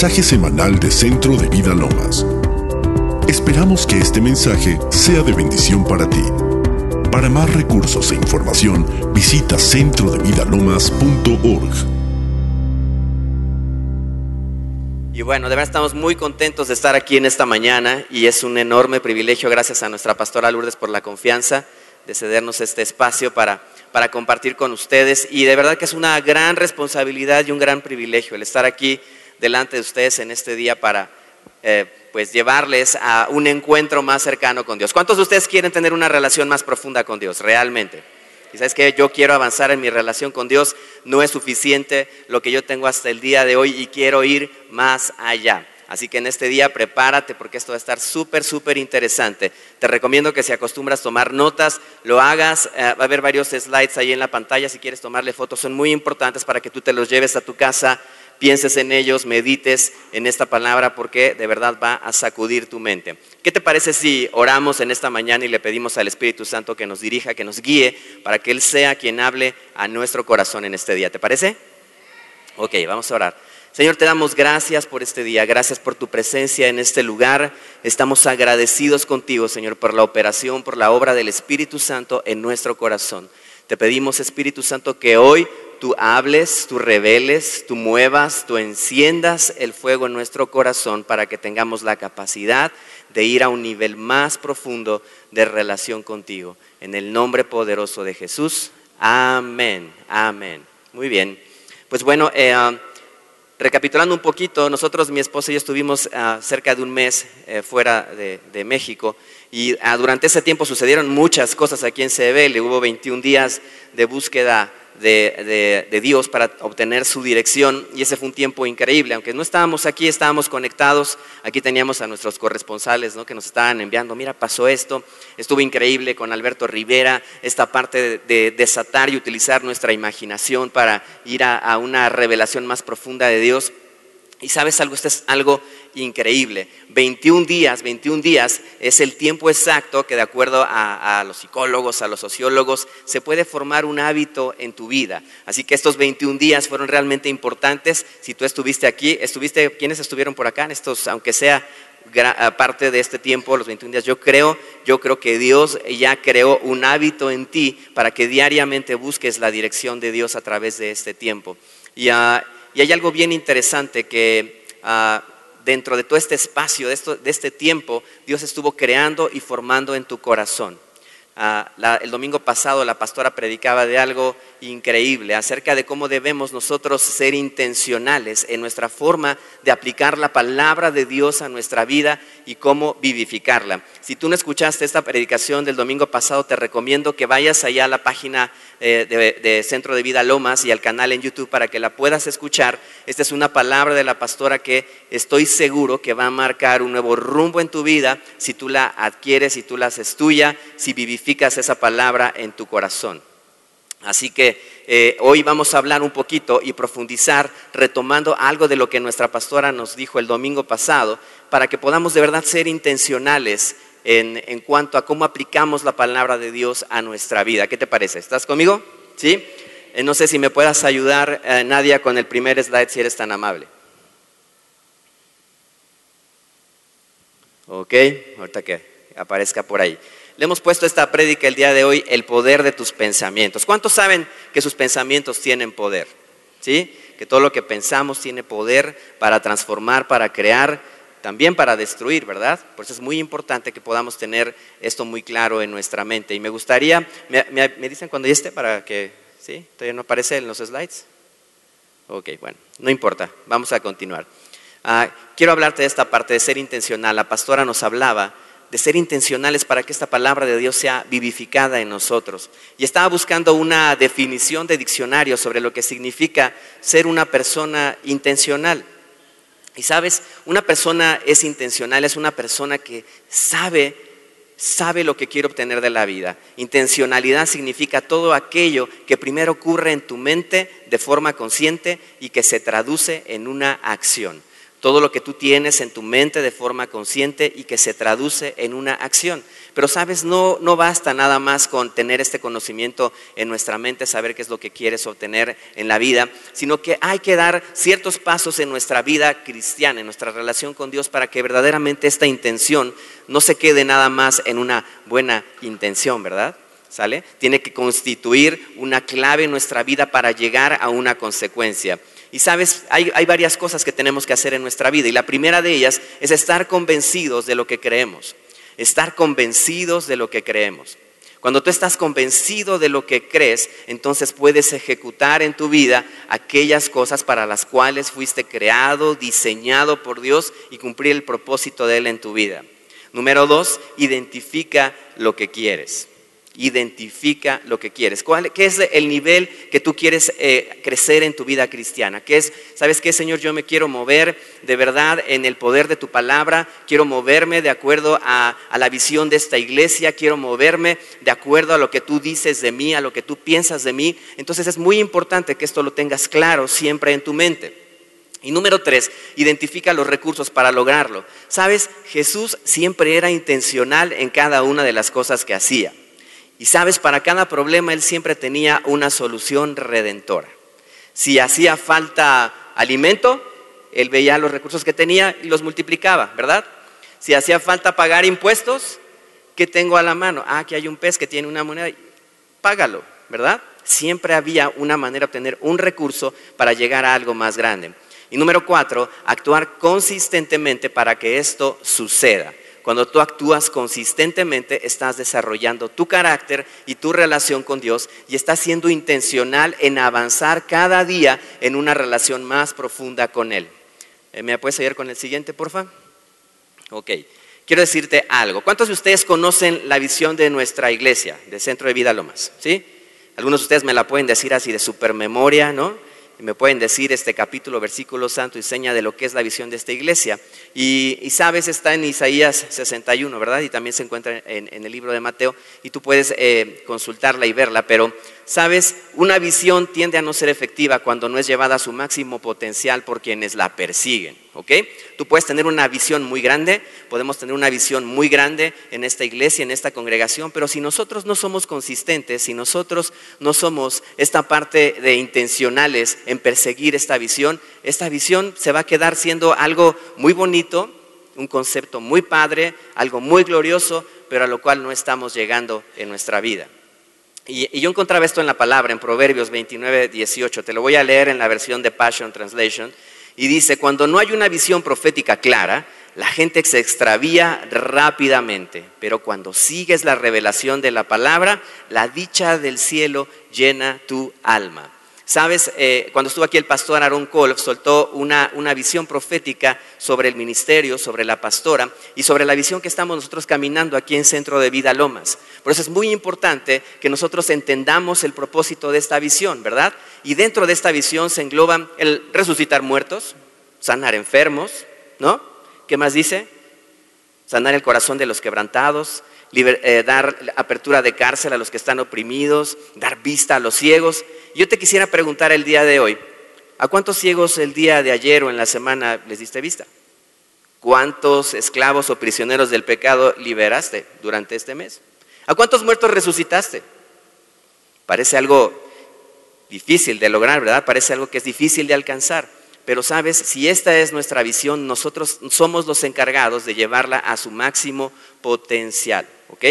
mensaje semanal de Centro de Vida Lomas. Esperamos que este mensaje sea de bendición para ti. Para más recursos e información, visita centrodevidalomas.org. Y bueno, de verdad estamos muy contentos de estar aquí en esta mañana y es un enorme privilegio, gracias a nuestra pastora Lourdes por la confianza de cedernos este espacio para, para compartir con ustedes. Y de verdad que es una gran responsabilidad y un gran privilegio el estar aquí delante de ustedes en este día para eh, pues llevarles a un encuentro más cercano con Dios. ¿Cuántos de ustedes quieren tener una relación más profunda con Dios realmente? Sabes que yo quiero avanzar en mi relación con Dios, no es suficiente lo que yo tengo hasta el día de hoy y quiero ir más allá. Así que en este día prepárate porque esto va a estar súper, súper interesante. Te recomiendo que si acostumbras tomar notas, lo hagas. Eh, va a haber varios slides ahí en la pantalla si quieres tomarle fotos. Son muy importantes para que tú te los lleves a tu casa pienses en ellos, medites en esta palabra porque de verdad va a sacudir tu mente. ¿Qué te parece si oramos en esta mañana y le pedimos al Espíritu Santo que nos dirija, que nos guíe para que Él sea quien hable a nuestro corazón en este día? ¿Te parece? Ok, vamos a orar. Señor, te damos gracias por este día, gracias por tu presencia en este lugar. Estamos agradecidos contigo, Señor, por la operación, por la obra del Espíritu Santo en nuestro corazón. Te pedimos, Espíritu Santo, que hoy tú hables, tú reveles, tú muevas, tú enciendas el fuego en nuestro corazón para que tengamos la capacidad de ir a un nivel más profundo de relación contigo. En el nombre poderoso de Jesús. Amén. Amén. Muy bien. Pues bueno, eh, um, recapitulando un poquito, nosotros, mi esposa y yo estuvimos uh, cerca de un mes eh, fuera de, México y uh, durante ese tiempo sucedieron muchas cosas aquí en CBL. Hubo 21 días de búsqueda de, Dios para obtener su dirección y ese fue un tiempo increíble. Aunque no estábamos aquí, estábamos conectados, aquí teníamos a nuestros corresponsales ¿no? que nos estaban enviando, mira, pasó esto, estuvo increíble con Alberto Rivera, esta parte de, desatar y utilizar nuestra imaginación para ir a una revelación más profunda de Dios. Y sabes algo, esto es algo increíble. 21 días, 21 días es el tiempo exacto que de acuerdo a, los psicólogos, a los sociólogos, se puede formar un hábito en tu vida. Así que estos 21 días fueron realmente importantes. Si tú estuviste aquí, estuviste, ¿quiénes estuvieron por acá? En estos, aunque sea parte de este tiempo, los 21 días, yo creo, yo creo que Dios ya creó un hábito en ti para que diariamente busques la dirección de Dios a través de este tiempo. Y, y hay algo bien interesante que ah, dentro de todo este espacio, de, de este tiempo, Dios estuvo creando y formando en tu corazón. Ah, el domingo pasado la pastora predicaba de algo increíble acerca de cómo debemos nosotros ser intencionales en nuestra forma de aplicar la palabra de Dios a nuestra vida y cómo vivificarla. Si tú no escuchaste esta predicación del domingo pasado, te recomiendo que vayas allá a la página eh, de, Centro de Vida Lomas y al canal en YouTube para que la puedas escuchar. Esta es una palabra de la pastora que estoy seguro que va a marcar un nuevo rumbo en tu vida si tú la adquieres, si tú la haces tuya, si vivificas esa palabra en tu corazón. Así que eh, hoy vamos a hablar un poquito y profundizar retomando algo de lo que nuestra pastora nos dijo el domingo pasado para que podamos de verdad ser intencionales en, cuanto a cómo aplicamos la palabra de Dios a nuestra vida. ¿Qué te parece? ¿Estás conmigo? ¿Sí? Eh, no sé si me puedas ayudar, eh, Nadia, con el primer slide, si eres tan amable. Ok, ahorita que aparezca por ahí. Le hemos puesto esta prédica el día de hoy, el poder de tus pensamientos. ¿Cuántos saben que sus pensamientos tienen poder? ¿Sí? Que todo lo que pensamos tiene poder para transformar, para crear también para destruir, ¿verdad? Por eso es muy importante que podamos tener esto muy claro en nuestra mente. Y me gustaría, me, dicen cuando ya esté para que, ¿sí? ¿Todavía no aparece en los slides? Ok, bueno, no importa, vamos a continuar. Ah, quiero hablarte de esta parte de ser intencional. La pastora nos hablaba de ser intencionales para que esta palabra de Dios sea vivificada en nosotros. Y estaba buscando una definición de diccionario sobre lo que significa ser una persona intencional. Y sabes, una persona es intencional, es una persona que sabe, sabe lo que quiere obtener de la vida. Intencionalidad significa todo aquello que primero ocurre en tu mente de forma consciente y que se traduce en una acción. Todo lo que tú tienes en tu mente de forma consciente y que se traduce en una acción. Pero sabes, no, no basta nada más con tener este conocimiento en nuestra mente, saber qué es lo que quieres obtener en la vida, sino que hay que dar ciertos pasos en nuestra vida cristiana, en nuestra relación con Dios, para que verdaderamente esta intención no se quede nada más en una buena intención, ¿verdad? ¿Sale? Tiene que constituir una clave en nuestra vida para llegar a una consecuencia. Y sabes, hay, hay, varias cosas que tenemos que hacer en nuestra vida y la primera de ellas es estar convencidos de lo que creemos estar convencidos de lo que creemos. Cuando tú estás convencido de lo que crees, entonces puedes ejecutar en tu vida aquellas cosas para las cuales fuiste creado, diseñado por Dios y cumplir el propósito de Él en tu vida. Número dos, identifica lo que quieres identifica lo que quieres. ¿Qué es el nivel que tú quieres eh, crecer en tu vida cristiana? ¿Qué es, sabes qué, Señor? Yo me quiero mover de verdad en el poder de tu palabra, quiero moverme de acuerdo a, a la visión de esta iglesia, quiero moverme de acuerdo a lo que tú dices de mí, a lo que tú piensas de mí. Entonces es muy importante que esto lo tengas claro siempre en tu mente. Y número tres, identifica los recursos para lograrlo. Sabes, Jesús siempre era intencional en cada una de las cosas que hacía. Y sabes, para cada problema Él siempre tenía una solución redentora. Si hacía falta alimento, Él veía los recursos que tenía y los multiplicaba, ¿verdad? Si hacía falta pagar impuestos, ¿qué tengo a la mano? Ah, aquí hay un pez que tiene una moneda, págalo, ¿verdad? Siempre había una manera de obtener un recurso para llegar a algo más grande. Y número cuatro, actuar consistentemente para que esto suceda. Cuando tú actúas consistentemente, estás desarrollando tu carácter y tu relación con Dios y estás siendo intencional en avanzar cada día en una relación más profunda con Él. Eh, ¿Me puedes ayudar con el siguiente, por favor? Ok. Quiero decirte algo. ¿Cuántos de ustedes conocen la visión de nuestra iglesia, de Centro de Vida Lomas? ¿Sí? Algunos de ustedes me la pueden decir así de supermemoria, ¿no? Y me pueden decir este capítulo, versículo santo y seña de lo que es la visión de esta iglesia. Y, sabes, está en Isaías 61, ¿verdad? Y también se encuentra en, el libro de Mateo y tú puedes eh, consultarla y verla, pero sabes, una visión tiende a no ser efectiva cuando no es llevada a su máximo potencial por quienes la persiguen. ¿ok? Tú puedes tener una visión muy grande, podemos tener una visión muy grande en esta iglesia, en esta congregación, pero si nosotros no somos consistentes, si nosotros no somos esta parte de intencionales en perseguir esta visión, esta visión se va a quedar siendo algo muy bonito, un concepto muy padre, algo muy glorioso, pero a lo cual no estamos llegando en nuestra vida. Y, yo encontraba esto en la palabra, en Proverbios 29, 18. Te lo voy a leer en la versión de Passion Translation. Y dice, cuando no hay una visión profética clara, la gente se extravía rápidamente, pero cuando sigues la revelación de la palabra, la dicha del cielo llena tu alma. Sabes, eh, cuando estuvo aquí el pastor Aaron Kolf, soltó una, una, visión profética sobre el ministerio, sobre la pastora y sobre la visión que estamos nosotros caminando aquí en Centro de Vida Lomas. Por eso es muy importante que nosotros entendamos el propósito de esta visión, ¿verdad? Y dentro de esta visión se engloban el resucitar muertos, sanar enfermos, ¿no? ¿Qué más dice? Sanar el corazón de los quebrantados, eh, dar apertura de cárcel a los que están oprimidos, dar vista a los ciegos. Yo te quisiera preguntar el día de hoy, ¿a cuántos ciegos el día de ayer o en la semana les diste vista? ¿Cuántos esclavos o prisioneros del pecado liberaste durante este mes? ¿A cuántos muertos resucitaste? Parece algo difícil de lograr, ¿verdad? Parece algo que es difícil de alcanzar. Pero sabes, si esta es nuestra visión, nosotros somos los encargados de llevarla a su máximo potencial. ¿ok?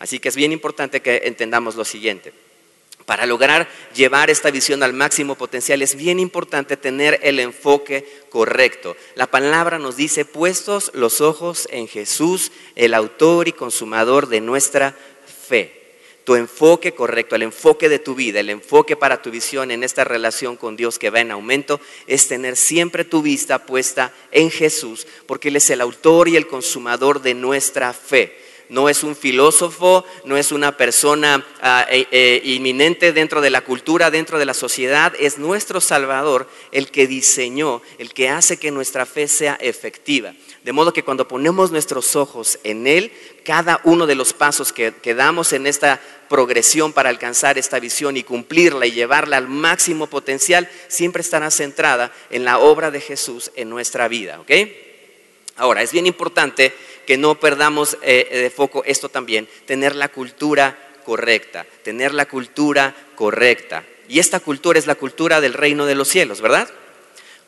Así que es bien importante que entendamos lo siguiente. Para lograr llevar esta visión al máximo potencial es bien importante tener el enfoque correcto. La palabra nos dice, puestos los ojos en Jesús, el autor y consumador de nuestra fe tu enfoque correcto, el enfoque de tu vida, el enfoque para tu visión en esta relación con Dios que va en aumento, es tener siempre tu vista puesta en Jesús, porque Él es el autor y el consumador de nuestra fe. No es un filósofo, no es una persona eh, inminente dentro de la cultura, dentro de la sociedad, es nuestro Salvador el que diseñó, el que hace que nuestra fe sea efectiva. De modo que cuando ponemos nuestros ojos en Él, cada uno de los pasos que, damos en esta progresión para alcanzar esta visión y cumplirla y llevarla al máximo potencial, siempre estará centrada en la obra de Jesús en nuestra vida. Ahora, es bien importante que no perdamos eh, de foco esto también, tener la cultura correcta, tener la cultura correcta. Y esta cultura es la cultura del reino de los cielos, ¿verdad?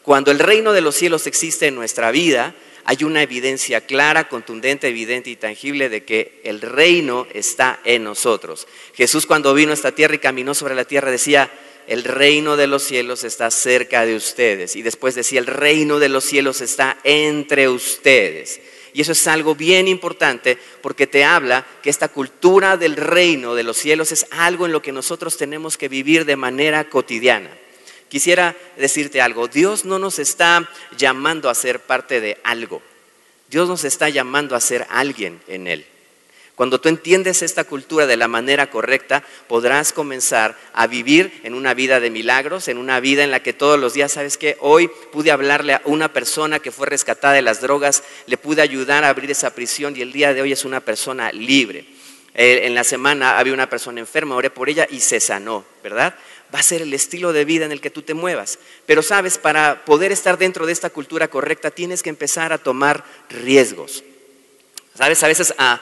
Cuando el reino de los cielos existe en nuestra vida, hay una evidencia clara, contundente, evidente y tangible de que el reino está en nosotros. Jesús cuando vino a esta tierra y caminó sobre la tierra decía, el reino de los cielos está cerca de ustedes. Y después decía, el reino de los cielos está entre ustedes. Y eso es algo bien importante porque te habla que esta cultura del reino de los cielos es algo en lo que nosotros tenemos que vivir de manera cotidiana. Quisiera decirte algo, Dios no nos está llamando a ser parte de algo, Dios nos está llamando a ser alguien en Él. Cuando tú entiendes esta cultura de la manera correcta, podrás comenzar a vivir en una vida de milagros, en una vida en la que todos los días, ¿sabes qué? Hoy pude hablarle a una persona que fue rescatada de las drogas, le pude ayudar a abrir esa prisión y el día de hoy es una persona libre. Eh, en la semana había una persona enferma, oré por ella y se sanó, ¿verdad? Va a ser el estilo de vida en el que tú te muevas. Pero sabes, para poder estar dentro de esta cultura correcta tienes que empezar a tomar riesgos. Sabes, a veces a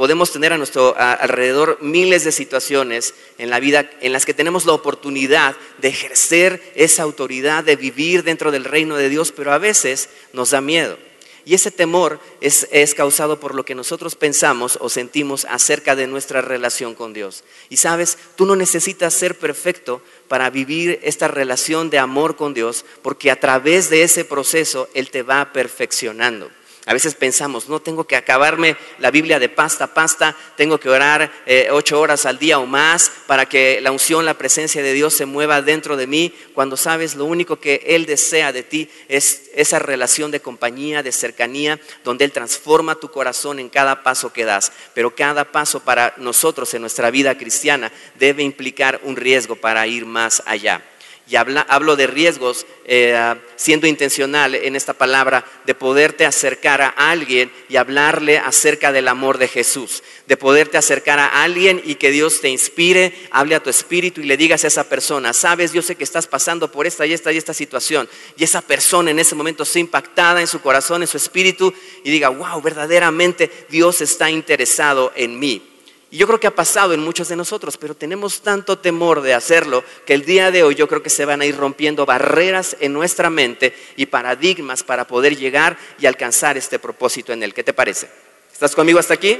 podemos tener a nuestro alrededor miles de situaciones en la vida en las que tenemos la oportunidad de ejercer esa autoridad, de vivir dentro del reino de Dios, pero a veces nos da miedo. Y ese temor es, es, causado por lo que nosotros pensamos o sentimos acerca de nuestra relación con Dios. Y sabes, tú no necesitas ser perfecto para vivir esta relación de amor con Dios, porque a través de ese proceso Él te va perfeccionando. A veces pensamos, no tengo que acabarme la Biblia de pasta a pasta, tengo que orar eh, ocho horas al día o más para que la unción, la presencia de Dios se mueva dentro de mí, cuando sabes lo único que Él desea de ti es esa relación de compañía, de cercanía, donde Él transforma tu corazón en cada paso que das. Pero cada paso para nosotros en nuestra vida cristiana debe implicar un riesgo para ir más allá y hablo de riesgos eh, siendo intencional en esta palabra, de poderte acercar a alguien y hablarle acerca del amor de Jesús, de poderte acercar a alguien y que Dios te inspire, hable a tu espíritu y le digas a esa persona, sabes, yo sé que estás pasando por esta y esta y esta situación, y esa persona en ese momento sea impactada en su corazón, en su espíritu, y diga, wow, verdaderamente Dios está interesado en mí. Y yo creo que ha pasado en muchos de nosotros, pero tenemos tanto temor de hacerlo que el día de hoy yo creo que se van a ir rompiendo barreras en nuestra mente y paradigmas para poder llegar y alcanzar este propósito en él. ¿Qué te parece? ¿Estás conmigo hasta aquí?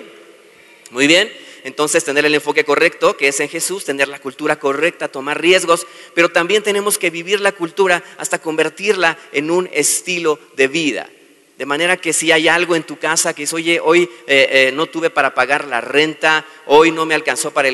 Muy bien. Entonces, tener el enfoque correcto, que es en Jesús, tener la cultura correcta, tomar riesgos, pero también tenemos que vivir la cultura hasta convertirla en un estilo de vida. De manera que si hay algo en tu casa que es, oye, hoy eh, eh, no tuve para pagar la renta, hoy no me alcanzó para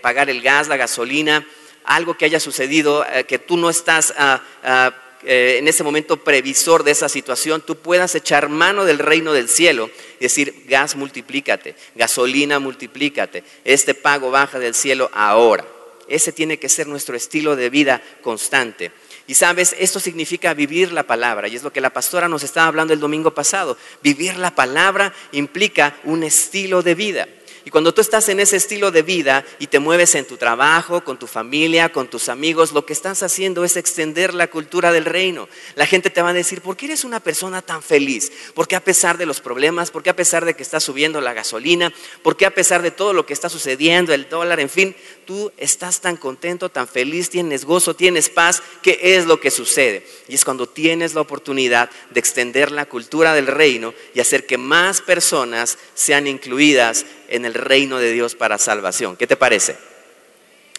pagar el gas, la gasolina, algo que haya sucedido, eh, que tú no estás ah, ah, en ese momento previsor de esa situación, tú puedas echar mano del reino del cielo y decir, gas multiplícate, gasolina multiplícate, este pago baja del cielo ahora. Ese tiene que ser nuestro estilo de vida constante. Y sabes, esto significa vivir la palabra, y es lo que la pastora nos estaba hablando el domingo pasado. Vivir la palabra implica un estilo de vida. Y cuando tú estás en ese estilo de vida y te mueves en tu trabajo, con tu familia, con tus amigos, lo que estás haciendo es extender la cultura del reino. La gente te va a decir, ¿por qué eres una persona tan feliz? ¿Por qué a pesar de los problemas? ¿Por qué a pesar de que está subiendo la gasolina? ¿Por qué a pesar de todo lo que está sucediendo, el dólar, en fin, tú estás tan contento, tan feliz, tienes gozo, tienes paz? ¿Qué es lo que sucede? Y es cuando tienes la oportunidad de extender la cultura del reino y hacer que más personas sean incluidas en el reino de Dios para salvación. ¿Qué te parece?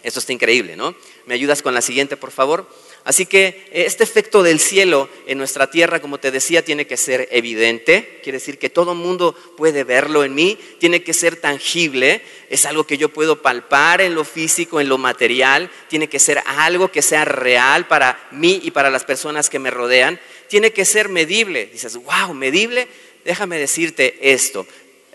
Esto está increíble, ¿no? ¿Me ayudas con la siguiente, por favor? Así que eh, este efecto del cielo en nuestra tierra, como te decía, tiene que ser evidente, quiere decir que todo mundo puede verlo en mí, tiene que ser tangible, es algo que yo puedo palpar en lo físico, en lo material, tiene que ser algo que sea real para mí y para las personas que me rodean, tiene que ser medible. Dices, wow, medible, déjame decirte esto,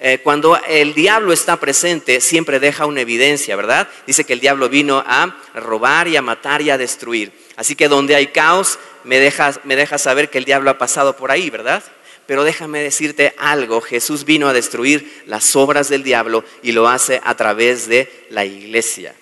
eh, cuando el diablo está presente, siempre deja una evidencia, ¿verdad? Dice que el diablo vino a robar y a matar y a destruir. Así que donde hay caos, me deja, me saber que el diablo ha pasado por ahí, ¿verdad? Pero déjame decirte algo, Jesús vino a destruir las obras del diablo y lo hace a través de la iglesia.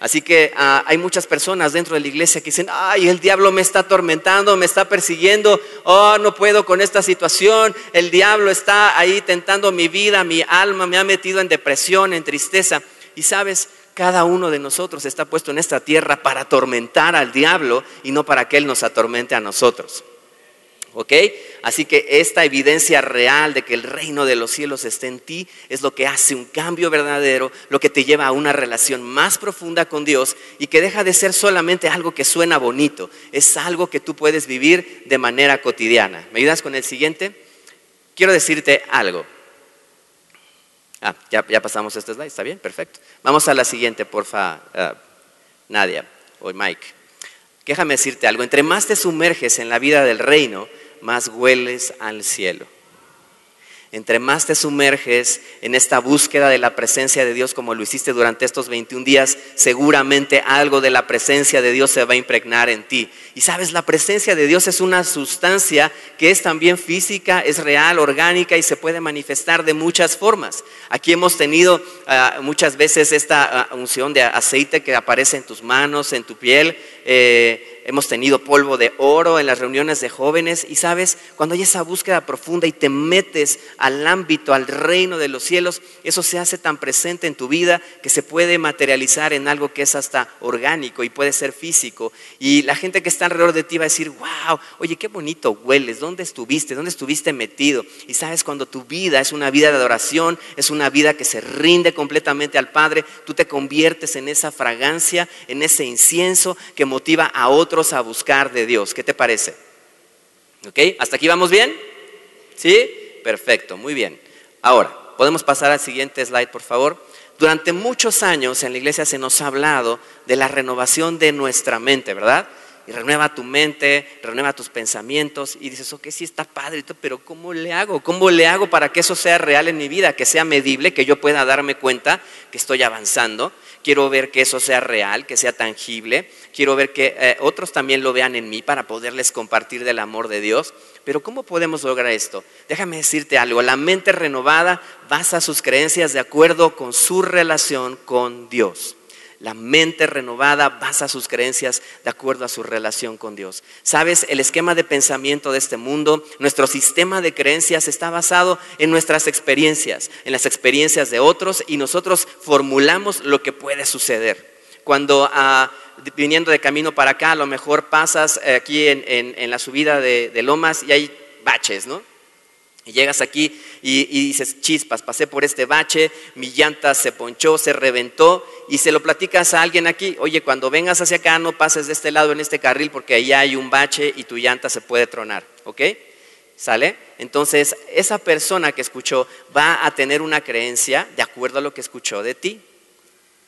Así que ah, hay muchas personas dentro de la iglesia que dicen, ay, el diablo me está atormentando, me está persiguiendo, oh, no puedo con esta situación, el diablo está ahí tentando mi vida, mi alma, me ha metido en depresión, en tristeza. Y sabes, cada uno de nosotros está puesto en esta tierra para atormentar al diablo y no para que él nos atormente a nosotros. ¿Ok? Así que esta evidencia real de que el reino de los cielos está en ti es lo que hace un cambio verdadero, lo que te lleva a una relación más profunda con Dios y que deja de ser solamente algo que suena bonito, es algo que tú puedes vivir de manera cotidiana. ¿Me ayudas con el siguiente? Quiero decirte algo. Ah, ya, pasamos este slide, ¿está bien? Perfecto. Vamos a la siguiente, porfa, uh, Nadia o Mike. Déjame decirte algo, entre más te sumerges en la vida del reino, más hueles al cielo. Entre más te sumerges en esta búsqueda de la presencia de Dios como lo hiciste durante estos 21 días, seguramente algo de la presencia de Dios se va a impregnar en ti. Y sabes, la presencia de Dios es una sustancia que es también física, es real, orgánica y se puede manifestar de muchas formas. Aquí hemos tenido ah, muchas veces esta ah, unción de aceite que aparece en tus manos, en tu piel. Eh, hemos tenido polvo de oro en las reuniones de jóvenes y sabes, cuando hay esa búsqueda profunda y te metes al ámbito, al reino de los cielos, eso se hace tan presente en tu vida que se puede materializar en algo que es hasta orgánico y puede ser físico. Y la gente que está alrededor de ti va a decir, wow, oye, qué bonito hueles, ¿dónde estuviste? ¿Dónde estuviste metido? Y sabes, cuando tu vida es una vida de adoración, es una vida que se rinde completamente al Padre, tú te conviertes en esa fragancia, en ese incienso que motiva a otros a buscar de Dios. ¿Qué te parece? ¿Ok? ¿Hasta aquí vamos bien? ¿Sí? Perfecto, muy bien. Ahora, podemos pasar al siguiente slide, por favor. Durante muchos años en la iglesia se nos ha hablado de la renovación de nuestra mente, ¿verdad? Y renueva tu mente, renueva tus pensamientos y dices, ok, sí está padre, pero ¿cómo le hago? ¿Cómo le hago para que eso sea real en mi vida, que sea medible, que yo pueda darme cuenta que estoy avanzando? quiero ver que eso sea real, que sea tangible, quiero ver que eh, otros también lo vean en mí para poderles compartir del amor de Dios. Pero ¿cómo podemos lograr esto? Déjame decirte algo, la mente renovada basa sus creencias de acuerdo con su relación con Dios. La mente renovada basa sus creencias de acuerdo a su relación con Dios. Sabes, el esquema de pensamiento de este mundo, nuestro sistema de creencias está basado en nuestras experiencias, en las experiencias de otros y nosotros formulamos lo que puede suceder. Cuando ah, viniendo de camino para acá, a lo mejor pasas eh, aquí en, la subida de, de Lomas y hay baches, ¿no? Y llegas aquí y, dices, chispas, pasé por este bache, mi llanta se ponchó, se reventó, y se lo platicas a alguien aquí, oye, cuando vengas hacia acá no pases de este lado en este carril porque ahí hay un bache y tu llanta se puede tronar, ¿ok? ¿Sale? Entonces, esa persona que escuchó va a tener una creencia de acuerdo a lo que escuchó de ti,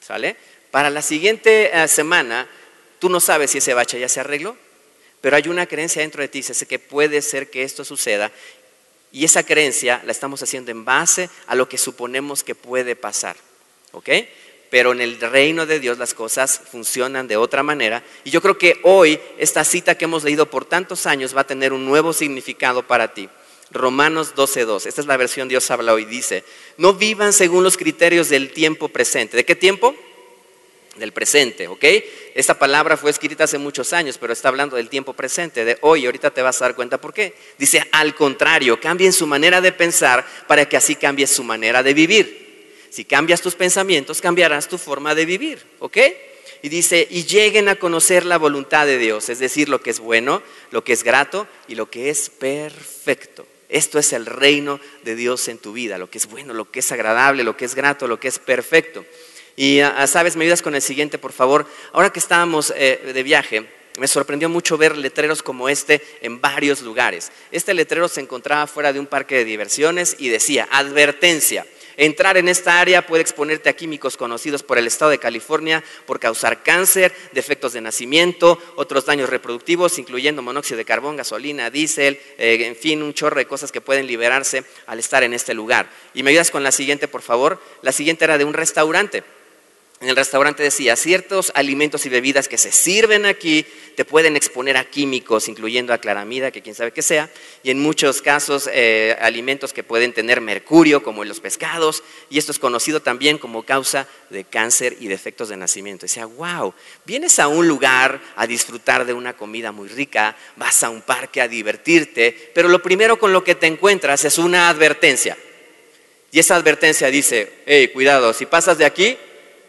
¿sale? Para la siguiente eh, semana, tú no sabes si ese bache ya se arregló, pero hay una creencia dentro de ti, dice que puede ser que esto suceda y esa creencia la estamos haciendo en base a lo que suponemos que puede pasar. ¿Ok? Pero en el reino de Dios las cosas funcionan de otra manera. Y yo creo que hoy esta cita que hemos leído por tantos años va a tener un nuevo significado para ti. Romanos 12.2. Esta es la versión Dios habla hoy. Dice, no vivan según los criterios del tiempo presente. ¿De qué tiempo? Del presente, ¿ok? Esta palabra fue escrita hace muchos años, pero está hablando del tiempo presente, de hoy, ahorita te vas a dar cuenta por qué. Dice, al contrario, cambien su manera de pensar para que así cambie su manera de vivir. Si cambias tus pensamientos, cambiarás tu forma de vivir, ¿ok? Y dice, y lleguen a conocer la voluntad de Dios, es decir, lo que es bueno, lo que es grato y lo que es perfecto. Esto es el reino de Dios en tu vida, lo que es bueno, lo que es agradable, lo que es grato, lo que es perfecto. Y ah, ah, sabes, me ayudas con el siguiente, por favor. Ahora que estábamos eh, de viaje, me sorprendió mucho ver letreros como este en varios lugares. Este letrero se encontraba fuera de un parque de diversiones y decía, advertencia. Entrar en esta área puede exponerte a químicos conocidos por el estado de California por causar cáncer, defectos de nacimiento, otros daños reproductivos, incluyendo monóxido de carbón, gasolina, diésel, eh, en fin, un chorro de cosas que pueden liberarse al estar en este lugar. Y me ayudas con la siguiente, por favor. La siguiente era de un restaurante. En el restaurante decía, ciertos alimentos y bebidas que se sirven aquí te pueden exponer a químicos, incluyendo a claramida, que quién sabe qué sea, y en muchos casos eh, alimentos que pueden tener mercurio, como en los pescados, y esto es conocido también como causa de cáncer y defectos de nacimiento. Decía, wow, vienes a un lugar a disfrutar de una comida muy rica, vas a un parque a divertirte, pero lo primero con lo que te encuentras es una advertencia. Y esa advertencia dice, hey, cuidado, si pasas de aquí,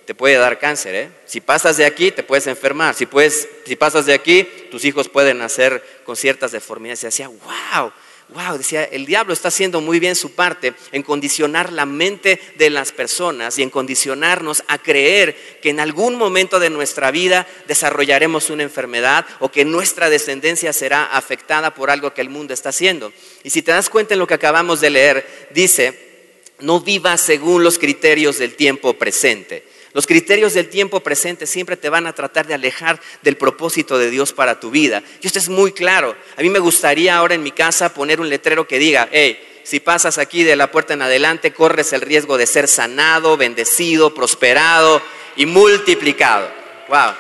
te puede dar cáncer. ¿eh? Si pasas de aquí, te puedes enfermar. Si, puedes, si pasas de aquí, tus hijos pueden nacer con ciertas deformidades. Y decía, wow, wow, decía, el diablo está haciendo muy bien su parte en condicionar la mente de las personas y en condicionarnos a creer que en algún momento de nuestra vida desarrollaremos una enfermedad o que nuestra descendencia será afectada por algo que el mundo está haciendo. Y si te das cuenta en lo que acabamos de leer, dice, no vivas según los criterios del tiempo presente los criterios del tiempo presente siempre te van a tratar de alejar del propósito de Dios para tu vida. Y esto es muy claro. A mí me gustaría ahora en mi casa poner un letrero que diga, hey, si pasas aquí de la puerta en adelante, corres el riesgo de ser sanado, bendecido, prosperado y multiplicado. Wow.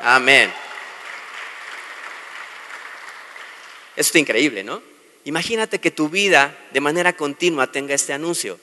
Amén. Esto es increíble, ¿no? Imagínate que tu vida de manera continua tenga este anuncio.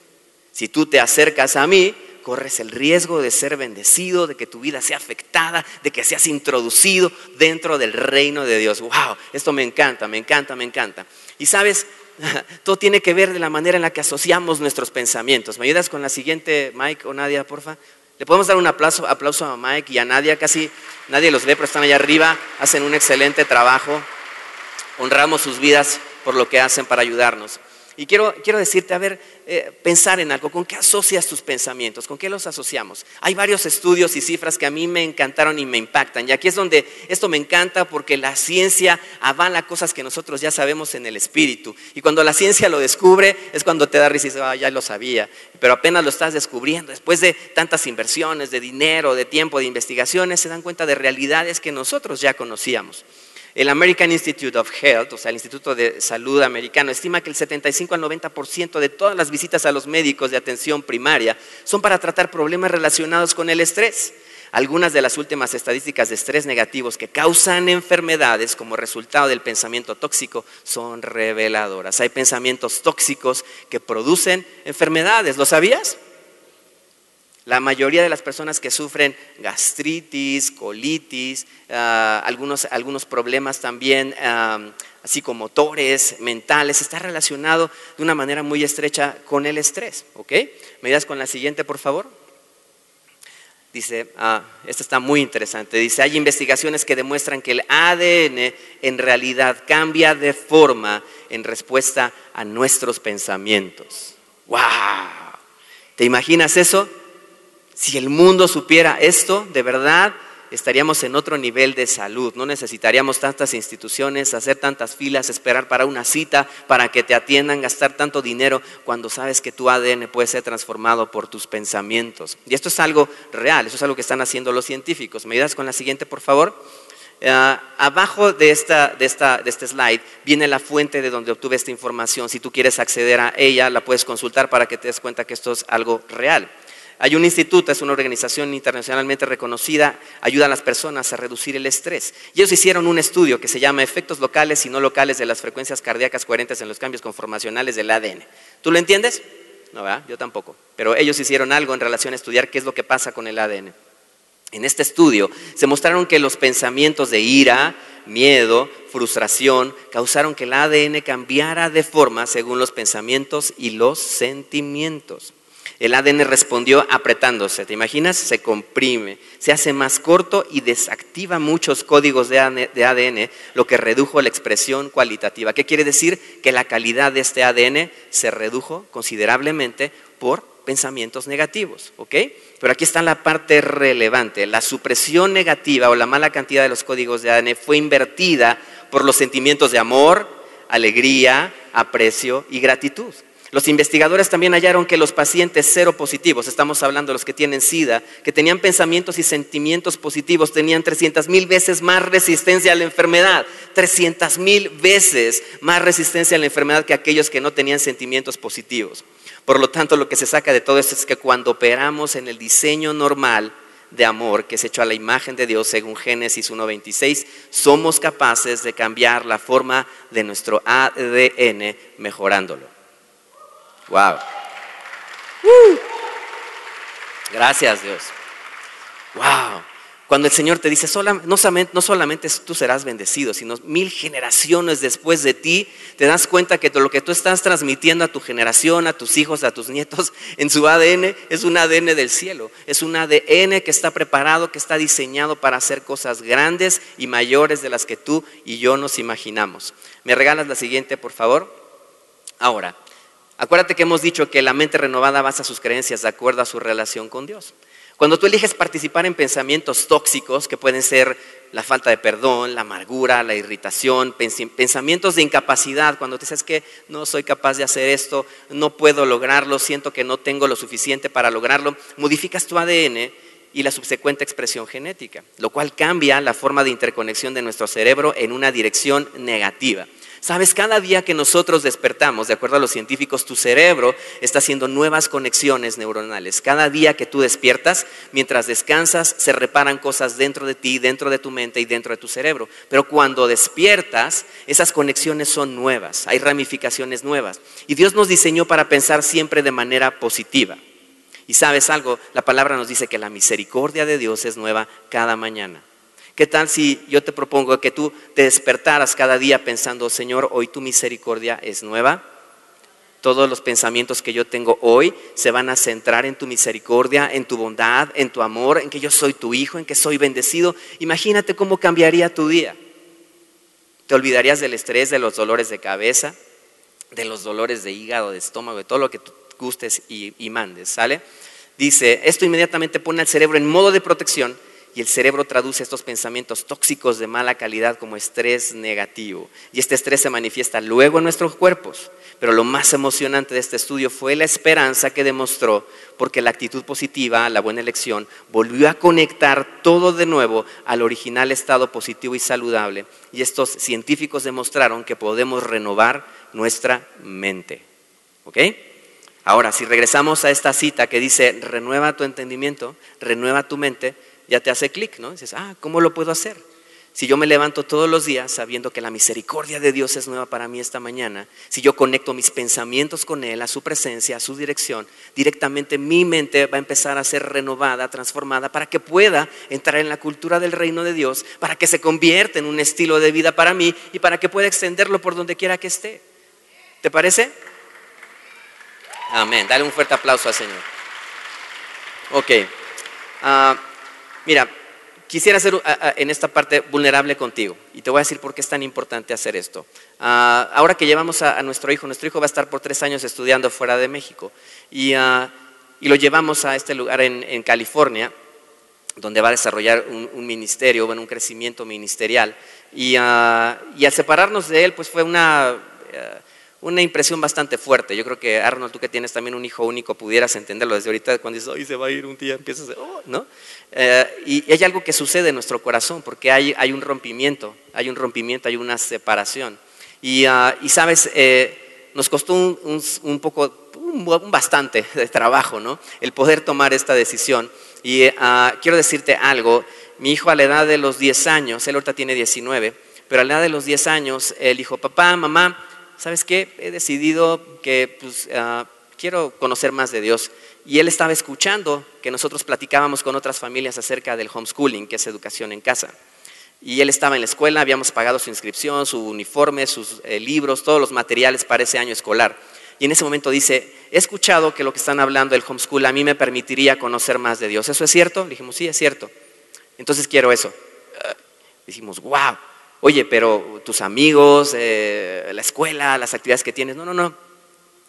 Si tú te acercas a mí, corres el riesgo de ser bendecido, de que tu vida sea afectada, de que seas introducido dentro del reino de Dios. ¡Wow! Esto me encanta, me encanta, me encanta. Y sabes, todo tiene que ver de la manera en la que asociamos nuestros pensamientos. ¿Me ayudas con la siguiente, Mike o Nadia, porfa? Le podemos dar un aplauso, aplauso a Mike y a Nadia, casi nadie los ve, pero están allá arriba, hacen un excelente trabajo. Honramos sus vidas por lo que hacen para ayudarnos. Y quiero, quiero decirte, a ver, eh, pensar en algo, ¿con qué asocias tus pensamientos? ¿Con qué los asociamos? Hay varios estudios y cifras que a mí me encantaron y me impactan. Y aquí es donde esto me encanta porque la ciencia avala cosas que nosotros ya sabemos en el espíritu. Y cuando la ciencia lo descubre, es cuando te da risa y dices, ah, ya lo sabía. Pero apenas lo estás descubriendo, después de tantas inversiones, de dinero, de tiempo, de investigaciones, se dan cuenta de realidades que nosotros ya conocíamos. El American Institute of Health, o sea, el Instituto de Salud americano, estima que el 75 al 90% de todas las visitas a los médicos de atención primaria son para tratar problemas relacionados con el estrés. Algunas de las últimas estadísticas de estrés negativos que causan enfermedades como resultado del pensamiento tóxico son reveladoras. Hay pensamientos tóxicos que producen enfermedades, ¿lo sabías? La mayoría de las personas que sufren gastritis, colitis, ah, algunos, algunos, problemas también psicomotores, mentales, está relacionado de una manera muy estrecha con el estrés. ¿ok? ¿Me das con la siguiente, por favor? Dice, ah, esta está muy interesante. Dice, hay investigaciones que demuestran que el ADN en realidad cambia de forma en respuesta a nuestros pensamientos. ¡Wow! ¿Te imaginas eso? Si el mundo supiera esto, de verdad estaríamos en otro nivel de salud. No necesitaríamos tantas instituciones, hacer tantas filas, esperar para una cita, para que te atiendan, gastar tanto dinero cuando sabes que tu ADN puede ser transformado por tus pensamientos. Y esto es algo real, eso es algo que están haciendo los científicos. ¿Me ayudas con la siguiente, por favor? Eh, abajo de, esta, de, esta, de este slide viene la fuente de donde obtuve esta información. Si tú quieres acceder a ella, la puedes consultar para que te des cuenta que esto es algo real. Hay un instituto, es una organización internacionalmente reconocida, ayuda a las personas a reducir el estrés. Y ellos hicieron un estudio que se llama Efectos locales y no locales de las frecuencias cardíacas coherentes en los cambios conformacionales del ADN. ¿Tú lo entiendes? No, ¿verdad? Yo tampoco. Pero ellos hicieron algo en relación a estudiar qué es lo que pasa con el ADN. En este estudio se mostraron que los pensamientos de ira, miedo, frustración, causaron que el ADN cambiara de forma según los pensamientos y los sentimientos. El ADN respondió apretándose, ¿te imaginas? Se comprime, se hace más corto y desactiva muchos códigos de ADN, lo que redujo la expresión cualitativa. ¿Qué quiere decir? Que la calidad de este ADN se redujo considerablemente por pensamientos negativos, ¿ok? Pero aquí está la parte relevante. La supresión negativa o la mala cantidad de los códigos de ADN fue invertida por los sentimientos de amor, alegría, aprecio y gratitud. Los investigadores también hallaron que los pacientes cero positivos, estamos hablando de los que tienen SIDA, que tenían pensamientos y sentimientos positivos, tenían 300 mil veces más resistencia a la enfermedad, 300 mil veces más resistencia a la enfermedad que aquellos que no tenían sentimientos positivos. Por lo tanto, lo que se saca de todo esto es que cuando operamos en el diseño normal de amor que es hecho a la imagen de Dios según Génesis 1.26, somos capaces de cambiar la forma de nuestro ADN mejorándolo. Wow. Uh. Gracias Dios. Wow. Cuando el Señor te dice, no solamente, no solamente tú serás bendecido, sino mil generaciones después de ti, te das cuenta que lo que tú estás transmitiendo a tu generación, a tus hijos, a tus nietos, en su ADN, es un ADN del cielo. Es un ADN que está preparado, que está diseñado para hacer cosas grandes y mayores de las que tú y yo nos imaginamos. ¿Me regalas la siguiente, por favor? Ahora, acuérdate que hemos dicho que la mente renovada basa sus creencias de acuerdo a su relación con Dios. Cuando tú eliges participar en pensamientos tóxicos, que pueden ser la falta de perdón, la amargura, la irritación, pensamientos de incapacidad, cuando te dices que no soy capaz de hacer esto, no puedo lograrlo, siento que no tengo lo suficiente para lograrlo, modificas tu ADN y la subsecuente expresión genética, lo cual cambia la forma de interconexión de nuestro cerebro en una dirección negativa. Sabes, cada día que nosotros despertamos, de acuerdo a los científicos, tu cerebro está haciendo nuevas conexiones neuronales. Cada día que tú despiertas, mientras descansas, se reparan cosas dentro de ti, dentro de tu mente y dentro de tu cerebro. Pero cuando despiertas, esas conexiones son nuevas, hay ramificaciones nuevas. Y Dios nos diseñó para pensar siempre de manera positiva. Y sabes algo, la palabra nos dice que la misericordia de Dios es nueva cada mañana. ¿Qué tal si yo te propongo que tú te despertaras cada día pensando, Señor, hoy tu misericordia es nueva? Todos los pensamientos que yo tengo hoy se van a centrar en tu misericordia, en tu bondad, en tu amor, en que yo soy tu hijo, en que soy bendecido. Imagínate cómo cambiaría tu día. Te olvidarías del estrés, de los dolores de cabeza, de los dolores de hígado, de estómago, de todo lo que gustes y, y mandes, ¿sale? Dice, esto inmediatamente pone al cerebro en modo de protección y el cerebro traduce estos pensamientos tóxicos de mala calidad como estrés negativo. Y este estrés se manifiesta luego en nuestros cuerpos. Pero lo más emocionante de este estudio fue la esperanza que demostró, porque la actitud positiva, la buena elección, volvió a conectar todo de nuevo al original estado positivo y saludable. Y estos científicos demostraron que podemos renovar nuestra mente. ¿Ok? Ahora, si regresamos a esta cita que dice, renueva tu entendimiento, renueva tu mente, ya te hace clic, ¿no? dices, ah, ¿cómo lo puedo hacer? Si yo me levanto todos los días sabiendo que la misericordia de Dios es nueva para mí esta mañana, si yo conecto mis pensamientos con Él, a su presencia, a su dirección, directamente mi mente va a empezar a ser renovada, transformada, para que pueda entrar en la cultura del reino de Dios, para que se convierta en un estilo de vida para mí y para que pueda extenderlo por donde quiera que esté. ¿Te parece? Amén. Dale un fuerte aplauso al Señor. Ok. Uh, Mira, quisiera ser en esta parte vulnerable contigo y te voy a decir por qué es tan importante hacer esto. Ah, ahora que llevamos a, nuestro hijo, nuestro hijo va a estar por tres años estudiando fuera de México y, ah, lo llevamos a este lugar en, California donde va a desarrollar un, ministerio, bueno, un crecimiento ministerial. Y, ah, y, al separarnos de él, pues fue una, eh, una impresión bastante fuerte. Yo creo que Arnold, tú que tienes también un hijo único, pudieras entenderlo desde ahorita cuando dices, ay, se va a ir un día, empiezas oh", ¿no? Eh, y hay algo que sucede en nuestro corazón, porque hay, hay un rompimiento, hay un rompimiento, hay una separación. Y, ah, y sabes, eh, nos costó un, un, poco, un, bastante de trabajo, ¿no? El poder tomar esta decisión. Y ah, quiero decirte algo, mi hijo a la edad de los 10 años, él ahorita tiene 19, pero a la edad de los 10 años, él dijo, papá, mamá, ¿sabes qué? He decidido que pues, ah, quiero conocer más de Dios. Y él estaba escuchando que nosotros platicábamos con otras familias acerca del homeschooling, que es educación en casa. Y él estaba en la escuela, habíamos pagado su inscripción, su uniforme, sus eh, libros, todos los materiales para ese año escolar. Y en ese momento dice, he escuchado que lo que están hablando del homeschool a mí me permitiría conocer más de Dios. ¿Eso es cierto? Le dijimos, sí, es cierto. Entonces quiero eso. dijimos, wow. Oye, pero tus amigos, eh, la escuela, las actividades que tienes, no, no, no.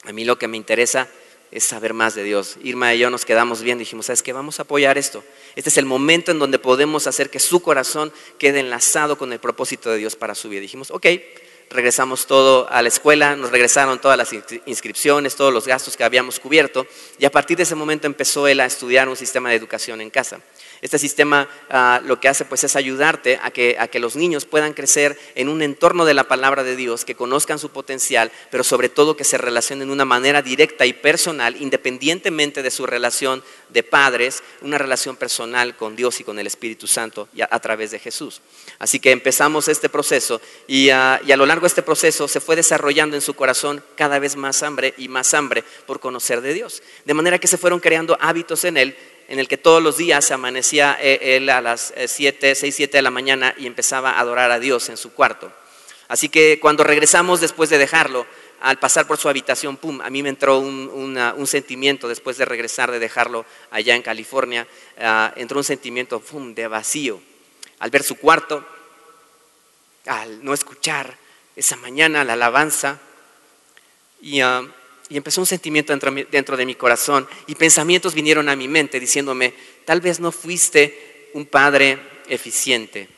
A mí lo que me interesa es saber más de Dios. Irma y yo nos quedamos bien, dijimos, ¿sabes qué? Vamos a apoyar esto. Este es el momento en donde podemos hacer que su corazón quede enlazado con el propósito de Dios para su vida. Dijimos, ok, regresamos todo a la escuela, nos regresaron todas las inscripciones, todos los gastos que habíamos cubierto, y a partir de ese momento empezó él a estudiar un sistema de educación en casa. Este sistema ah, lo que hace pues es ayudarte a que, a que los niños puedan crecer en un entorno de la palabra de Dios, que conozcan su potencial, pero sobre todo que se relacionen de una manera directa y personal, independientemente de su relación de padres, una relación personal con Dios y con el Espíritu Santo a, través de Jesús. Así que empezamos este proceso y, ah, y a lo largo de este proceso se fue desarrollando en su corazón cada vez más hambre y más hambre por conocer de Dios. De manera que se fueron creando hábitos en él en el que todos los días amanecía eh, él a las 7, 6, 7 de la mañana y empezaba a adorar a Dios en su cuarto. Así que cuando regresamos después de dejarlo, al pasar por su habitación, pum, a mí me entró un, sentimiento después de regresar, de dejarlo allá en California, ah, entró un sentimiento, pum, de vacío. Al ver su cuarto, al no escuchar esa mañana la alabanza, y ah, y empezó un sentimiento dentro, de mi corazón y pensamientos vinieron a mi mente diciéndome, tal vez no fuiste un padre eficiente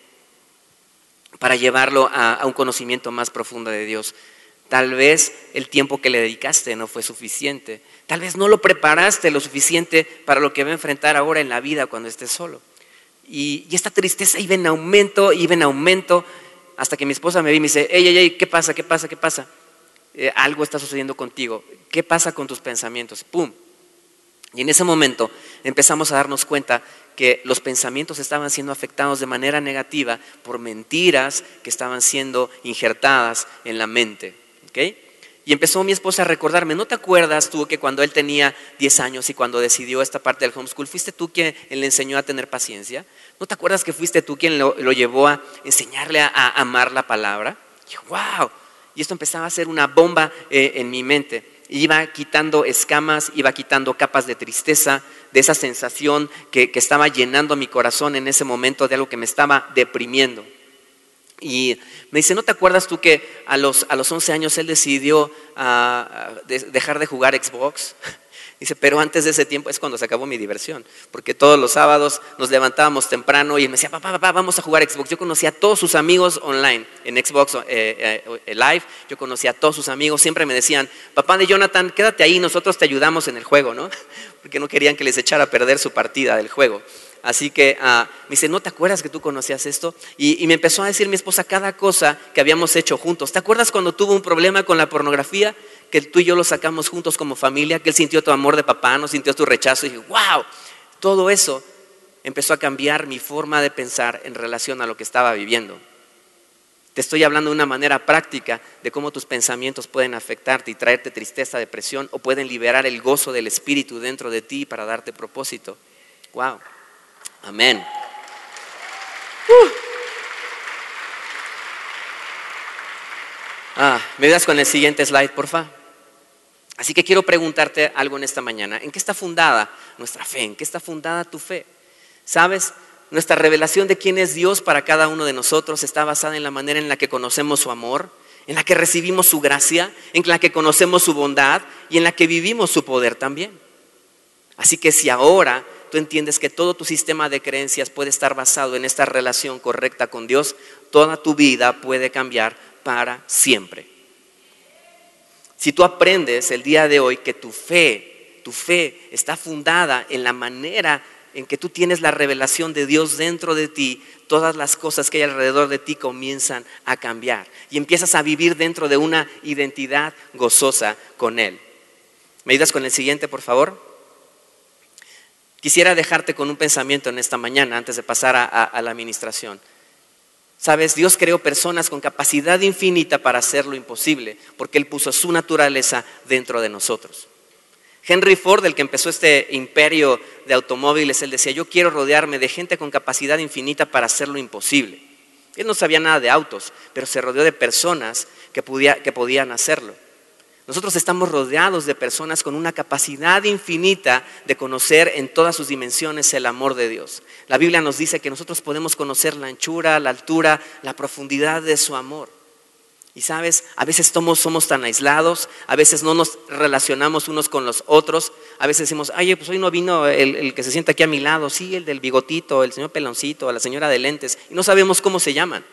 para llevarlo a, un conocimiento más profundo de Dios. Tal vez el tiempo que le dedicaste no fue suficiente. Tal vez no lo preparaste lo suficiente para lo que va a enfrentar ahora en la vida cuando esté solo. Y, esta tristeza iba en aumento, iba en aumento, hasta que mi esposa me vi y me dice, ey, ey, ey, ¿qué pasa? ¿Qué pasa? ¿Qué pasa? Eh, algo está sucediendo contigo. ¿Qué pasa con tus pensamientos? ¡Pum! Y en ese momento empezamos a darnos cuenta que los pensamientos estaban siendo afectados de manera negativa por mentiras que estaban siendo injertadas en la mente. Y empezó mi esposa a recordarme, ¿no te acuerdas tú que cuando él tenía 10 años y cuando decidió esta parte del homeschool, fuiste tú quien le enseñó a tener paciencia? ¿No te acuerdas que fuiste tú quien lo, llevó a enseñarle a, amar la palabra? Y wow, y esto empezaba a ser una bomba eh, en mi mente. Iba quitando escamas, iba quitando capas de tristeza, de esa sensación que, estaba llenando mi corazón en ese momento de algo que me estaba deprimiendo. Y me dice, ¿no te acuerdas tú que a los, a los 11 años él decidió ah, dejar de jugar Xbox? Dice, pero antes de ese tiempo es cuando se acabó mi diversión, porque todos los sábados nos levantábamos temprano y me decía, papá, papá, vamos a jugar Xbox. Yo conocía a todos sus amigos online, en Xbox eh, eh, Live, yo conocía a todos sus amigos, siempre me decían, papá de Jonathan, quédate ahí, nosotros te ayudamos en el juego, ¿no? Porque no querían que les echara a perder su partida del juego. Así que ah, me dice, ¿no te acuerdas que tú conocías esto? Y, y, me empezó a decir mi esposa cada cosa que habíamos hecho juntos. ¿Te acuerdas cuando tuvo un problema con la pornografía? Que tú y yo lo sacamos juntos como familia, que él sintió tu amor de papá, no sintió tu rechazo y dije, wow, todo eso empezó a cambiar mi forma de pensar en relación a lo que estaba viviendo. Te estoy hablando de una manera práctica de cómo tus pensamientos pueden afectarte y traerte tristeza, depresión o pueden liberar el gozo del Espíritu dentro de ti para darte propósito. Wow. Amén. Uh. Ah, ¿Me das con el siguiente slide, por favor? Así que quiero preguntarte algo en esta mañana. ¿En qué está fundada nuestra fe? ¿En qué está fundada tu fe? ¿Sabes? Nuestra revelación de quién es Dios para cada uno de nosotros está basada en la manera en la que conocemos su amor, en la que recibimos su gracia, en la que conocemos su bondad y en la que vivimos su poder también. Así que si ahora tú entiendes que todo tu sistema de creencias puede estar basado en esta relación correcta con Dios, toda tu vida puede cambiar para siempre. Si tú aprendes el día de hoy que tu fe, tu fe está fundada en la manera en que tú tienes la revelación de Dios dentro de ti, todas las cosas que hay alrededor de ti comienzan a cambiar y empiezas a vivir dentro de una identidad gozosa con Él. ¿Me ayudas con el siguiente, por favor? Quisiera dejarte con un pensamiento en esta mañana antes de pasar a, a la administración. Sabes, Dios creó personas con capacidad infinita para hacer lo imposible, porque Él puso su naturaleza dentro de nosotros. Henry Ford, el que empezó este imperio de automóviles, él decía, yo quiero rodearme de gente con capacidad infinita para hacer lo imposible. Él no sabía nada de autos, pero se rodeó de personas que, que podían hacerlo. Nosotros estamos rodeados de personas con una capacidad infinita de conocer en todas sus dimensiones el amor de Dios. La Biblia nos dice que nosotros podemos conocer la anchura, la altura, la profundidad de su amor. Y sabes, a veces somos, tan aislados, a veces no nos relacionamos unos con los otros, a veces decimos, ay, pues hoy no vino el, el, que se sienta aquí a mi lado, sí, el del bigotito, el señor peloncito, la señora de lentes, y no sabemos cómo se llaman.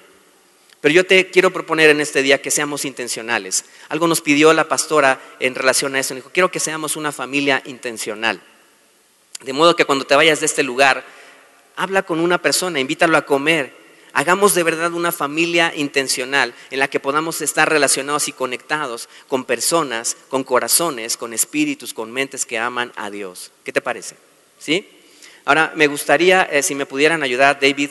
Pero yo te quiero proponer en este día que seamos intencionales. Algo nos pidió la pastora en relación a eso. Dijo, quiero que seamos una familia intencional. De modo que cuando te vayas de este lugar, habla con una persona, invítalo a comer. Hagamos de verdad una familia intencional en la que podamos estar relacionados y conectados con personas, con corazones, con espíritus, con mentes que aman a Dios. ¿Qué te parece? ¿Sí? Ahora, me gustaría, eh, si me pudieran ayudar, David,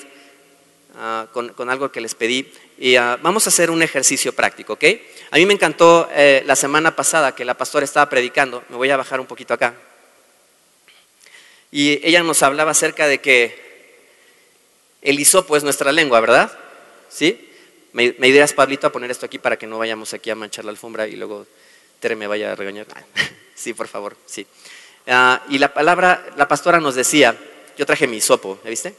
ah, con, algo que les pedí. Y ah, vamos a hacer un ejercicio práctico, ¿ok? A mí me encantó eh, la semana pasada que la pastora estaba predicando. Me voy a bajar un poquito acá. Y ella nos hablaba acerca de que el hisopo es nuestra lengua, ¿verdad? ¿Sí? ¿Me, me dirás, Pablito, a poner esto aquí para que no vayamos aquí a manchar la alfombra y luego Tere me vaya a regañar? sí, por favor, sí. Ah, y la palabra, la pastora nos decía, yo traje mi hisopo, ¿ya viste?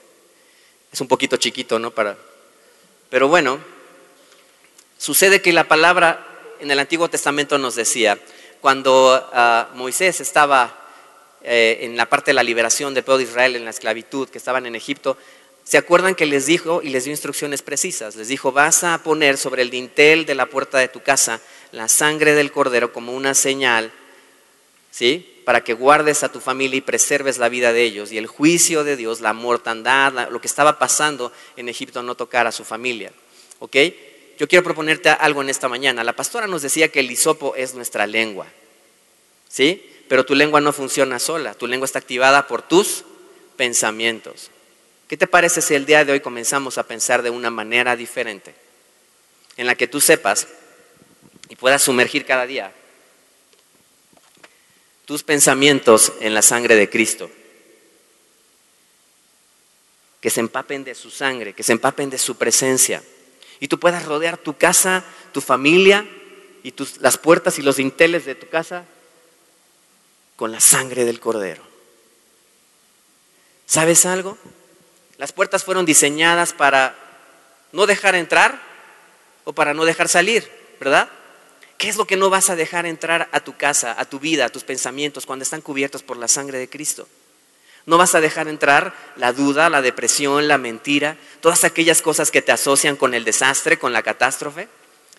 Es un poquito chiquito, ¿no? Para, pero bueno, sucede que la palabra en el Antiguo Testamento nos decía, cuando ah, Moisés estaba eh, en la parte de la liberación del pueblo de Israel en la esclavitud, que estaban en Egipto, ¿Se acuerdan que les dijo y les dio instrucciones precisas? Les dijo, vas a poner sobre el dintel de la puerta de tu casa la sangre del cordero como una señal, ¿sí? Para que guardes a tu familia y preserves la vida de ellos. Y el juicio de Dios, la mortandad, lo que estaba pasando en Egipto no tocar a su familia. ¿Ok? Yo quiero proponerte algo en esta mañana. La pastora nos decía que el hisopo es nuestra lengua. ¿Sí? Pero tu lengua no funciona sola. Tu lengua está activada por tus pensamientos. ¿Qué te parece si el día de hoy comenzamos a pensar de una manera diferente? En la que tú sepas y puedas sumergir cada día tus pensamientos en la sangre de Cristo. Que se empapen de su sangre, que se empapen de su presencia. Y tú puedas rodear tu casa, tu familia y las puertas y los dinteles de tu casa con la sangre del cordero. ¿Sabes algo? Las puertas fueron diseñadas para no dejar entrar o para no dejar salir, ¿verdad? ¿Qué es lo que no vas a dejar entrar a tu casa, a tu vida, a tus pensamientos cuando están cubiertos por la sangre de Cristo? No vas a dejar entrar la duda, la depresión, la mentira, todas aquellas cosas que te asocian con el desastre, con la catástrofe,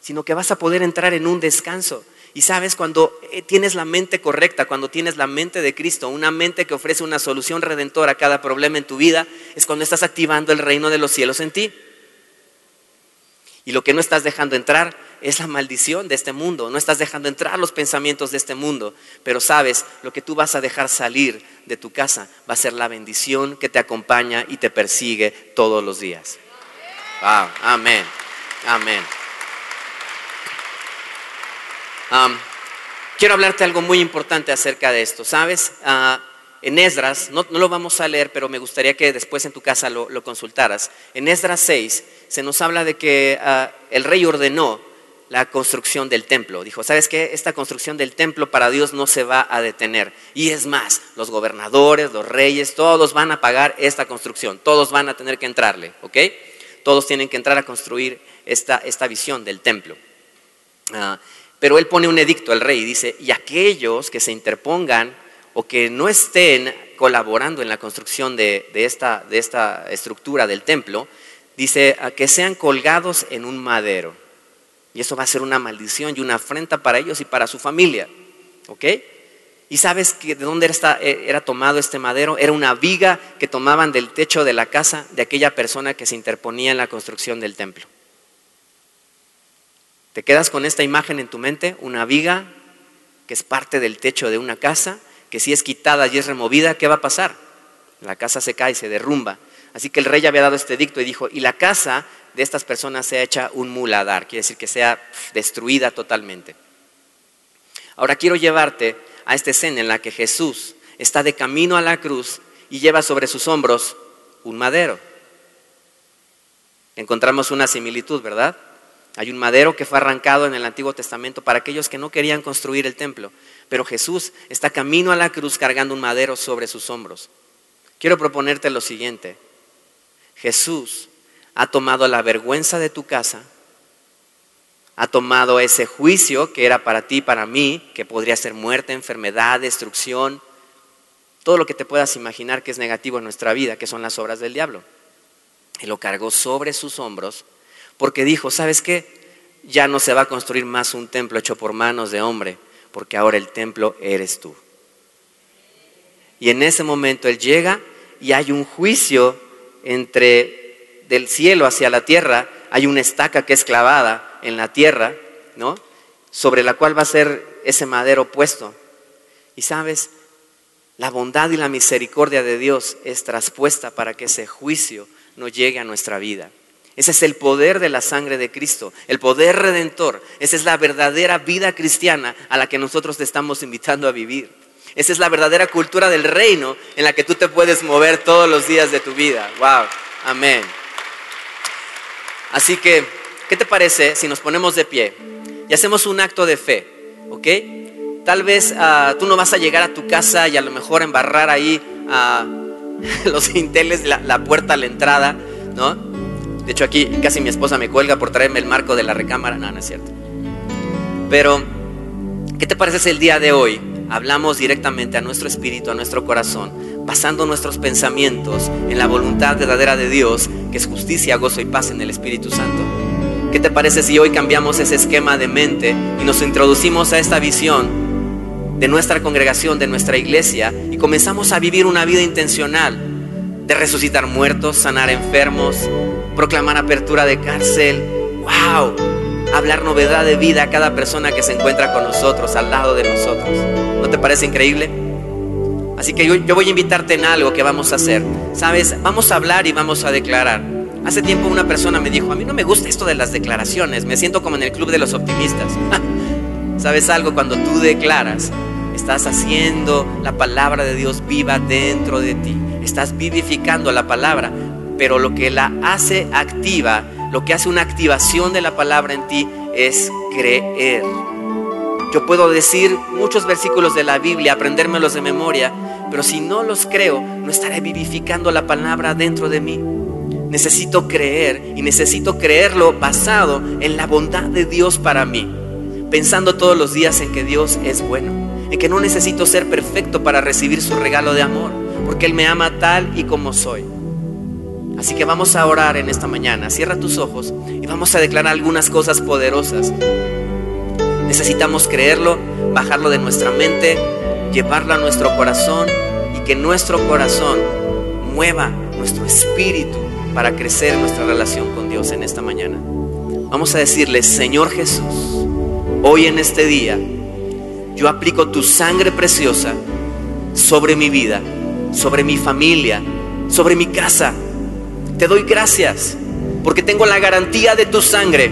sino que vas a poder entrar en un descanso, y sabes, cuando eh, tienes la mente correcta, cuando tienes la mente de Cristo, una mente que ofrece una solución redentora a cada problema en tu vida, es cuando estás activando el reino de los cielos en ti. Y lo que no estás dejando entrar es la maldición de este mundo, no estás dejando entrar los pensamientos de este mundo, pero sabes, lo que tú vas a dejar salir de tu casa va a ser la bendición que te acompaña y te persigue todos los días. amén, amén quiero hablarte algo muy importante acerca de esto. ¿Sabes? Ah, en Esdras, no, lo vamos a leer, pero me gustaría que después en tu casa lo, consultaras. En Esdras 6 se nos habla de que ah, el rey ordenó la construcción del templo. Dijo, ¿sabes qué? Esta construcción del templo para Dios no se va a detener. Y es más, los gobernadores, los reyes, todos van a pagar esta construcción. Todos van a tener que entrarle, ¿ok? Todos tienen que entrar a construir esta, esta visión del templo. Ah, pero él pone un edicto al rey y dice, y aquellos que se interpongan o que no estén colaborando en la construcción de, esta, estructura del templo, dice, que sean colgados en un madero. Y eso va a ser una maldición y una afrenta para ellos y para su familia. ¿Ok? ¿Y sabes que de dónde era, era, tomado este madero? Era una viga que tomaban del techo de la casa de aquella persona que se interponía en la construcción del templo. Te quedas con esta imagen en tu mente, una viga que es parte del techo de una casa, que si es quitada y es removida, ¿qué va a pasar? La casa se cae, se derrumba. Así que el rey había dado este dicto y dijo, y la casa de estas personas sea hecha un muladar, quiere decir que sea destruida totalmente. Ahora quiero llevarte a esta escena en la que Jesús está de camino a la cruz y lleva sobre sus hombros un madero. Encontramos una similitud, ¿verdad? Hay un madero que fue arrancado en el Antiguo Testamento para aquellos que no querían construir el templo, pero Jesús está camino a la cruz cargando un madero sobre sus hombros. Quiero proponerte lo siguiente. Jesús ha tomado la vergüenza de tu casa, ha tomado ese juicio que era para ti, para mí, que podría ser muerte, enfermedad, destrucción, todo lo que te puedas imaginar que es negativo en nuestra vida, que son las obras del diablo. Él lo cargó sobre sus hombros porque dijo, ¿sabes qué? Ya no se va a construir más un templo hecho por manos de hombre, porque ahora el templo eres tú. Y en ese momento Él llega y hay un juicio entre del cielo hacia la tierra hay una estaca que es clavada en la tierra, ¿no? Sobre la cual va a ser ese madero puesto. Y sabes, la bondad y la misericordia de Dios es traspuesta para que ese juicio no llegue a nuestra vida. Ese es el poder de la sangre de Cristo, el poder redentor. Esa es la verdadera vida cristiana a la que nosotros te estamos invitando a vivir. Esa es la verdadera cultura del reino en la que tú te puedes mover todos los días de tu vida. Wow, amén. Así que, ¿qué te parece si nos ponemos de pie y hacemos un acto de fe? ¿Ok? Tal vez ah, tú no vas a llegar a tu casa y a lo mejor embarrar ahí a los dinteles, la, la puerta a la entrada, ¿no? De hecho, aquí casi mi esposa me cuelga por traerme el marco de la recámara. No, no es cierto. Pero, ¿qué te parece si el día de hoy hablamos directamente a nuestro espíritu, a nuestro corazón, basando nuestros pensamientos en la voluntad verdadera de Dios, que es justicia, gozo y paz en el Espíritu Santo. ¿Qué te parece si hoy cambiamos ese esquema de mente y nos introducimos a esta visión de nuestra congregación, de nuestra iglesia, y comenzamos a vivir una vida intencional de resucitar muertos, sanar enfermos, proclamar apertura de cárcel? ¡Wow! hablar novedad de vida a cada persona que se encuentra con nosotros, al lado de nosotros. ¿No te parece increíble? Así que yo, voy a invitarte en algo que vamos a hacer. Sabes, vamos a hablar y vamos a declarar. Hace tiempo una persona me dijo, a mí no me gusta esto de las declaraciones, me siento como en el club de los optimistas. ¿Sabes algo? Cuando tú declaras, estás haciendo la palabra de Dios viva dentro de ti. Estás vivificando la palabra, pero lo que la hace activa lo que hace una activación de la palabra en ti es creer. Yo puedo decir muchos versículos de la Biblia, aprendérmelos de memoria, pero si no los creo, no estaré vivificando la palabra dentro de mí. Necesito creer y necesito creerlo basado en la bondad de Dios para mí, pensando todos los días en que Dios es bueno, en que no necesito ser perfecto para recibir su regalo de amor, porque Él me ama tal y como soy. Así que vamos a orar en esta mañana. Cierra tus ojos y vamos a declarar algunas cosas poderosas. Necesitamos creerlo, bajarlo de nuestra mente, llevarlo a nuestro corazón y que nuestro corazón mueva nuestro espíritu para crecer nuestra relación con Dios en esta mañana. Vamos a decirle, Señor Jesús, hoy en este día yo aplico tu sangre preciosa sobre mi vida, sobre mi familia, sobre mi casa te doy gracias porque tengo la garantía de tu sangre,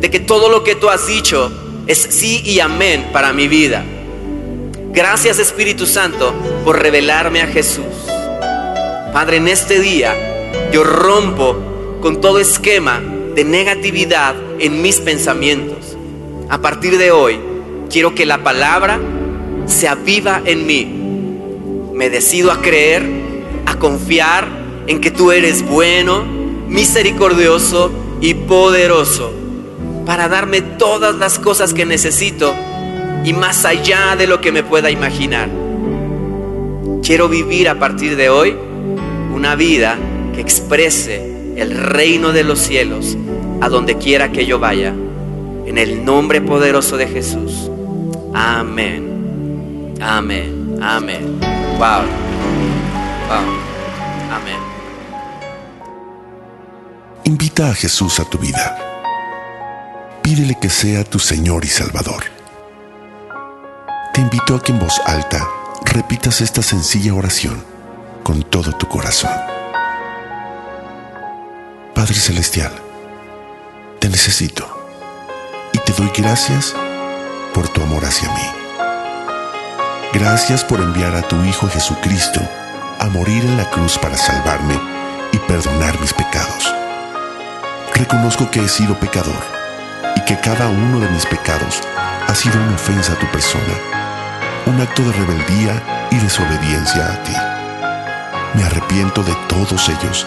de que todo lo que tú has dicho es sí y amén para mi vida. Gracias Espíritu Santo por revelarme a Jesús. Padre, en este día yo rompo con todo esquema de negatividad en mis pensamientos. A partir de hoy quiero que la palabra se aviva en mí. Me decido a creer, a confiar en que tú eres bueno, misericordioso y poderoso para darme todas las cosas que necesito y más allá de lo que me pueda imaginar. Quiero vivir a partir de hoy una vida que exprese el reino de los cielos a donde quiera que yo vaya. En el nombre poderoso de Jesús. Amén. Amén. Amén. Wow. Wow. Amén. Invita a Jesús a tu vida. Pídele que sea tu Señor y Salvador. Te invito a que en voz alta repitas esta sencilla oración con todo tu corazón. Padre Celestial, te necesito y te doy gracias por tu amor hacia mí. Gracias por enviar a tu Hijo Jesucristo a morir en la cruz para salvarme y perdonar mis pecados. Reconozco que he sido pecador y que cada uno de mis pecados ha sido una ofensa a tu persona, un acto de rebeldía y desobediencia a ti. Me arrepiento de todos ellos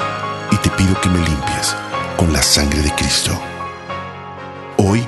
y te pido que me limpies con la sangre de Cristo. Hoy